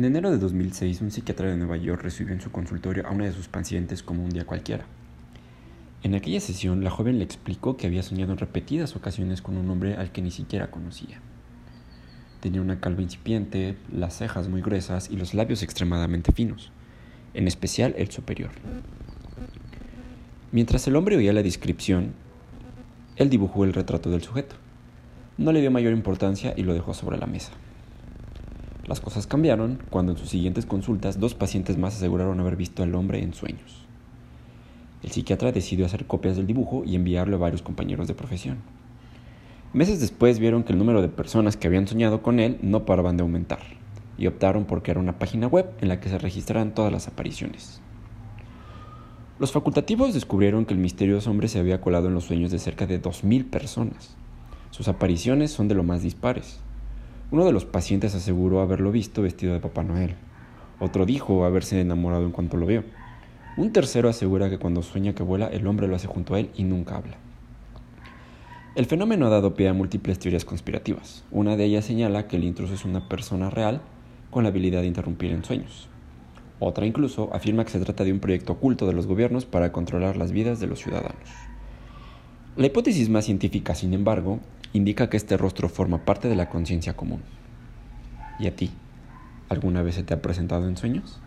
En enero de 2006, un psiquiatra de Nueva York recibió en su consultorio a una de sus pacientes como un día cualquiera. En aquella sesión, la joven le explicó que había soñado en repetidas ocasiones con un hombre al que ni siquiera conocía. Tenía una calva incipiente, las cejas muy gruesas y los labios extremadamente finos, en especial el superior. Mientras el hombre oía la descripción, él dibujó el retrato del sujeto. No le dio mayor importancia y lo dejó sobre la mesa. Las cosas cambiaron cuando en sus siguientes consultas dos pacientes más aseguraron haber visto al hombre en sueños. El psiquiatra decidió hacer copias del dibujo y enviarlo a varios compañeros de profesión. Meses después vieron que el número de personas que habían soñado con él no paraban de aumentar y optaron por crear una página web en la que se registraran todas las apariciones. Los facultativos descubrieron que el misterioso hombre se había colado en los sueños de cerca de 2.000 personas. Sus apariciones son de lo más dispares. Uno de los pacientes aseguró haberlo visto vestido de Papá Noel. Otro dijo haberse enamorado en cuanto lo vio. Un tercero asegura que cuando sueña que vuela, el hombre lo hace junto a él y nunca habla. El fenómeno ha dado pie a múltiples teorías conspirativas. Una de ellas señala que el intruso es una persona real con la habilidad de interrumpir en sueños. Otra incluso afirma que se trata de un proyecto oculto de los gobiernos para controlar las vidas de los ciudadanos. La hipótesis más científica, sin embargo, indica que este rostro forma parte de la conciencia común. ¿Y a ti? ¿Alguna vez se te ha presentado en sueños?